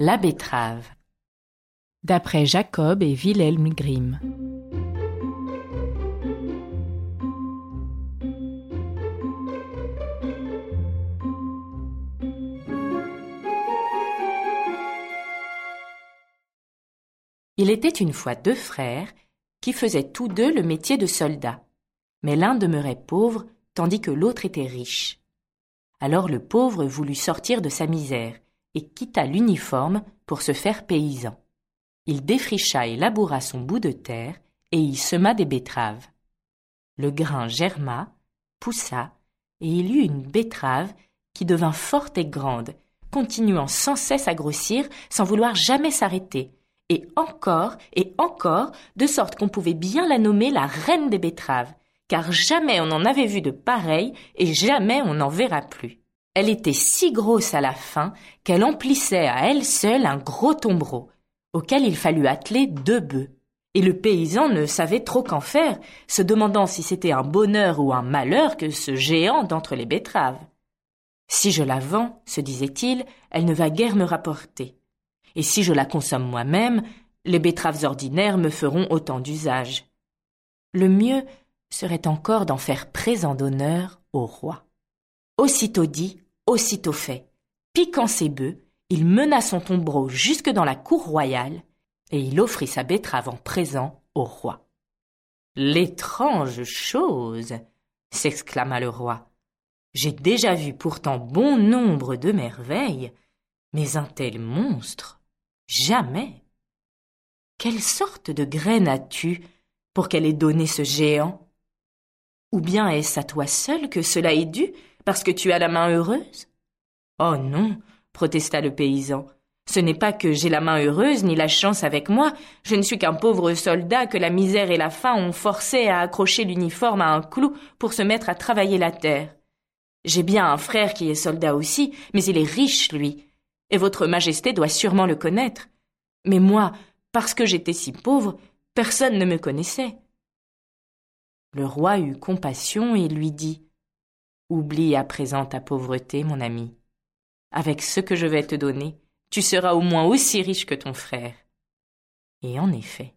La betterave. D'après Jacob et Wilhelm Grimm. Il était une fois deux frères qui faisaient tous deux le métier de soldats, mais l'un demeurait pauvre tandis que l'autre était riche. Alors le pauvre voulut sortir de sa misère et quitta l'uniforme pour se faire paysan. Il défricha et laboura son bout de terre et y sema des betteraves. Le grain germa, poussa, et il eut une betterave qui devint forte et grande, continuant sans cesse à grossir sans vouloir jamais s'arrêter, et encore et encore, de sorte qu'on pouvait bien la nommer la reine des betteraves, car jamais on n'en avait vu de pareille et jamais on n'en verra plus. Elle était si grosse à la fin qu'elle emplissait à elle seule un gros tombereau, auquel il fallut atteler deux bœufs. Et le paysan ne savait trop qu'en faire, se demandant si c'était un bonheur ou un malheur que ce géant d'entre les betteraves. Si je la vends, se disait-il, elle ne va guère me rapporter et si je la consomme moi-même, les betteraves ordinaires me feront autant d'usage. Le mieux serait encore d'en faire présent d'honneur au roi. Aussitôt dit, aussitôt fait. Piquant ses bœufs, il mena son tombereau jusque dans la cour royale, et il offrit sa betterave en présent au roi. L'étrange chose s'exclama le roi. J'ai déjà vu pourtant bon nombre de merveilles, mais un tel monstre Jamais. Quelle sorte de graine as-tu pour qu'elle ait donné ce géant? Ou bien est-ce à toi seul que cela est dû? Parce que tu as la main heureuse? Oh non, protesta le paysan. Ce n'est pas que j'ai la main heureuse ni la chance avec moi, je ne suis qu'un pauvre soldat que la misère et la faim ont forcé à accrocher l'uniforme à un clou pour se mettre à travailler la terre. J'ai bien un frère qui est soldat aussi, mais il est riche, lui, et votre majesté doit sûrement le connaître. Mais moi, parce que j'étais si pauvre, personne ne me connaissait. Le roi eut compassion et lui dit Oublie à présent ta pauvreté, mon ami. Avec ce que je vais te donner, tu seras au moins aussi riche que ton frère. Et en effet,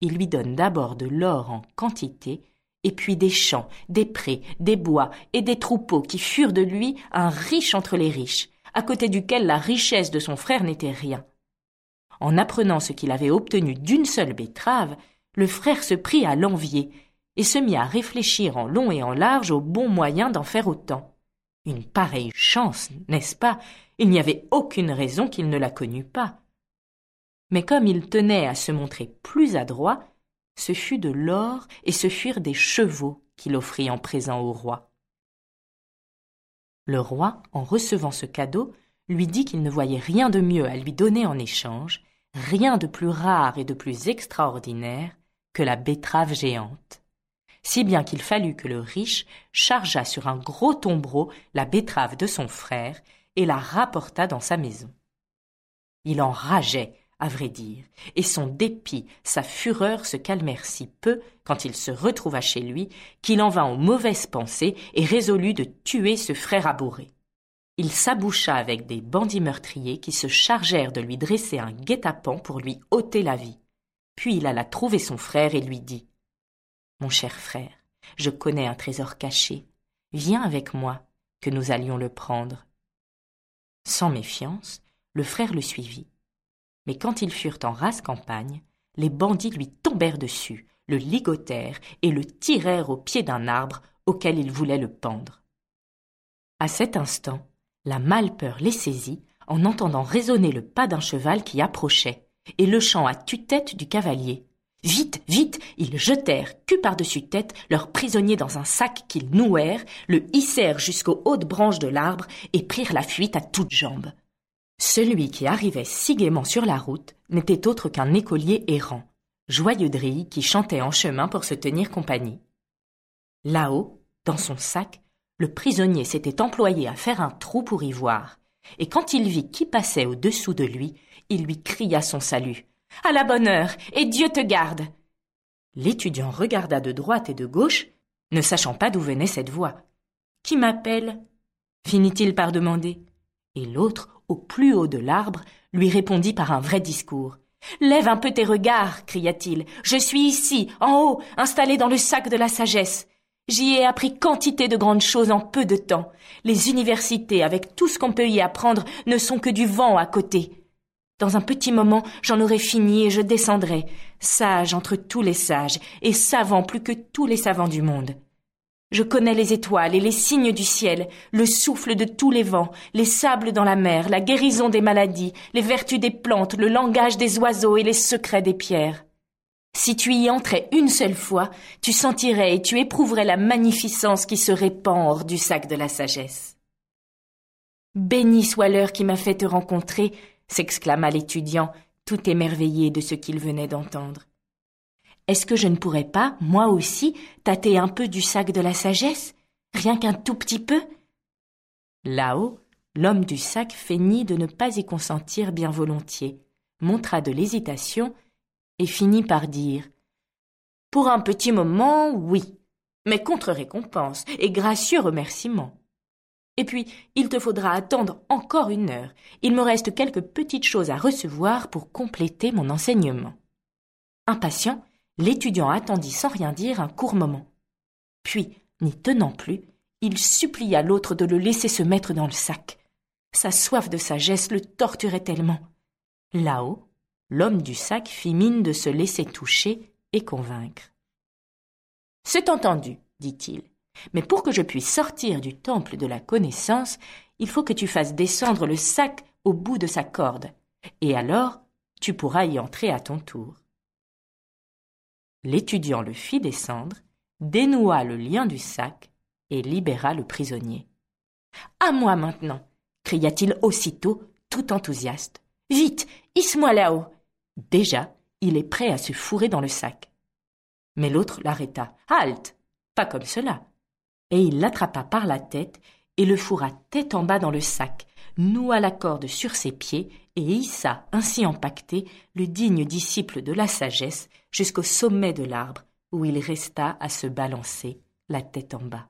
il lui donne d'abord de l'or en quantité, et puis des champs, des prés, des bois et des troupeaux qui furent de lui un riche entre les riches, à côté duquel la richesse de son frère n'était rien. En apprenant ce qu'il avait obtenu d'une seule betterave, le frère se prit à l'envier et se mit à réfléchir en long et en large au bon moyen d'en faire autant. Une pareille chance, n'est-ce pas? Il n'y avait aucune raison qu'il ne la connût pas. Mais comme il tenait à se montrer plus adroit, ce fut de l'or et ce furent des chevaux qu'il offrit en présent au roi. Le roi, en recevant ce cadeau, lui dit qu'il ne voyait rien de mieux à lui donner en échange, rien de plus rare et de plus extraordinaire que la betterave géante. Si bien qu'il fallut que le riche chargeât sur un gros tombereau la betterave de son frère et la rapporta dans sa maison. Il enrageait à vrai dire, et son dépit, sa fureur se calmèrent si peu quand il se retrouva chez lui qu'il en vint aux mauvaises pensées et résolut de tuer ce frère abouré. Il s'aboucha avec des bandits meurtriers qui se chargèrent de lui dresser un guet-apens pour lui ôter la vie. Puis il alla trouver son frère et lui dit Mon cher frère, je connais un trésor caché. Viens avec moi, que nous allions le prendre. Sans méfiance, le frère le suivit mais quand ils furent en rase campagne, les bandits lui tombèrent dessus, le ligotèrent et le tirèrent au pied d'un arbre auquel ils voulaient le pendre. À cet instant, la malpeur les saisit en entendant résonner le pas d'un cheval qui approchait, et le chant à tue-tête du cavalier. Vite, vite, ils jetèrent, cul par-dessus tête, leur prisonnier dans un sac qu'ils nouèrent, le hissèrent jusqu'aux hautes branches de l'arbre et prirent la fuite à toutes jambes. Celui qui arrivait si gaiement sur la route n'était autre qu'un écolier errant, joyeux drille qui chantait en chemin pour se tenir compagnie. Là-haut, dans son sac, le prisonnier s'était employé à faire un trou pour y voir, et quand il vit qui passait au-dessous de lui, il lui cria son salut. À la bonne heure, et Dieu te garde. L'étudiant regarda de droite et de gauche, ne sachant pas d'où venait cette voix. Qui m'appelle? finit-il par demander. Et l'autre au plus haut de l'arbre, lui répondit par un vrai discours. Lève un peu tes regards, cria-t-il. Je suis ici, en haut, installé dans le sac de la sagesse. J'y ai appris quantité de grandes choses en peu de temps. Les universités, avec tout ce qu'on peut y apprendre, ne sont que du vent à côté. Dans un petit moment, j'en aurai fini et je descendrai, sage entre tous les sages, et savant plus que tous les savants du monde. Je connais les étoiles et les signes du ciel, le souffle de tous les vents, les sables dans la mer, la guérison des maladies, les vertus des plantes, le langage des oiseaux et les secrets des pierres. Si tu y entrais une seule fois, tu sentirais et tu éprouverais la magnificence qui se répand hors du sac de la sagesse. Béni soit l'heure qui m'a fait te rencontrer, s'exclama l'étudiant, tout émerveillé de ce qu'il venait d'entendre. Est-ce que je ne pourrais pas, moi aussi, tâter un peu du sac de la sagesse, rien qu'un tout petit peu? Là-haut, l'homme du sac feignit de ne pas y consentir bien volontiers, montra de l'hésitation et finit par dire Pour un petit moment, oui, mais contre récompense et gracieux remerciement. Et puis, il te faudra attendre encore une heure. Il me reste quelques petites choses à recevoir pour compléter mon enseignement. Impatient, L'étudiant attendit sans rien dire un court moment. Puis, n'y tenant plus, il supplia l'autre de le laisser se mettre dans le sac. Sa soif de sagesse le torturait tellement. Là-haut, l'homme du sac fit mine de se laisser toucher et convaincre. C'est entendu, dit-il, mais pour que je puisse sortir du temple de la connaissance, il faut que tu fasses descendre le sac au bout de sa corde, et alors tu pourras y entrer à ton tour. L'étudiant le fit descendre, dénoua le lien du sac et libéra le prisonnier. À moi maintenant cria-t-il aussitôt, tout enthousiaste. Vite, hisse-moi là-haut. Déjà, il est prêt à se fourrer dans le sac. Mais l'autre l'arrêta. Halte Pas comme cela. Et il l'attrapa par la tête et le fourra tête en bas dans le sac, noua la corde sur ses pieds et hissa, ainsi empaqueté, le digne disciple de la sagesse jusqu'au sommet de l'arbre, où il resta à se balancer, la tête en bas.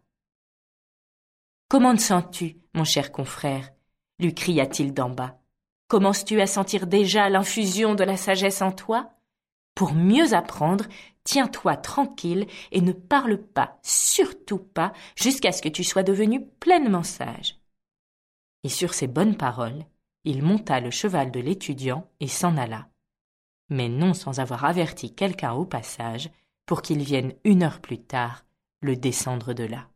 Comment te sens-tu, mon cher confrère? lui cria-t-il d'en bas. Commences-tu à sentir déjà l'infusion de la sagesse en toi? Pour mieux apprendre, tiens-toi tranquille et ne parle pas, surtout pas, jusqu'à ce que tu sois devenu pleinement sage. Et sur ces bonnes paroles, il monta le cheval de l'étudiant et s'en alla, mais non sans avoir averti quelqu'un au passage pour qu'il vienne une heure plus tard le descendre de là.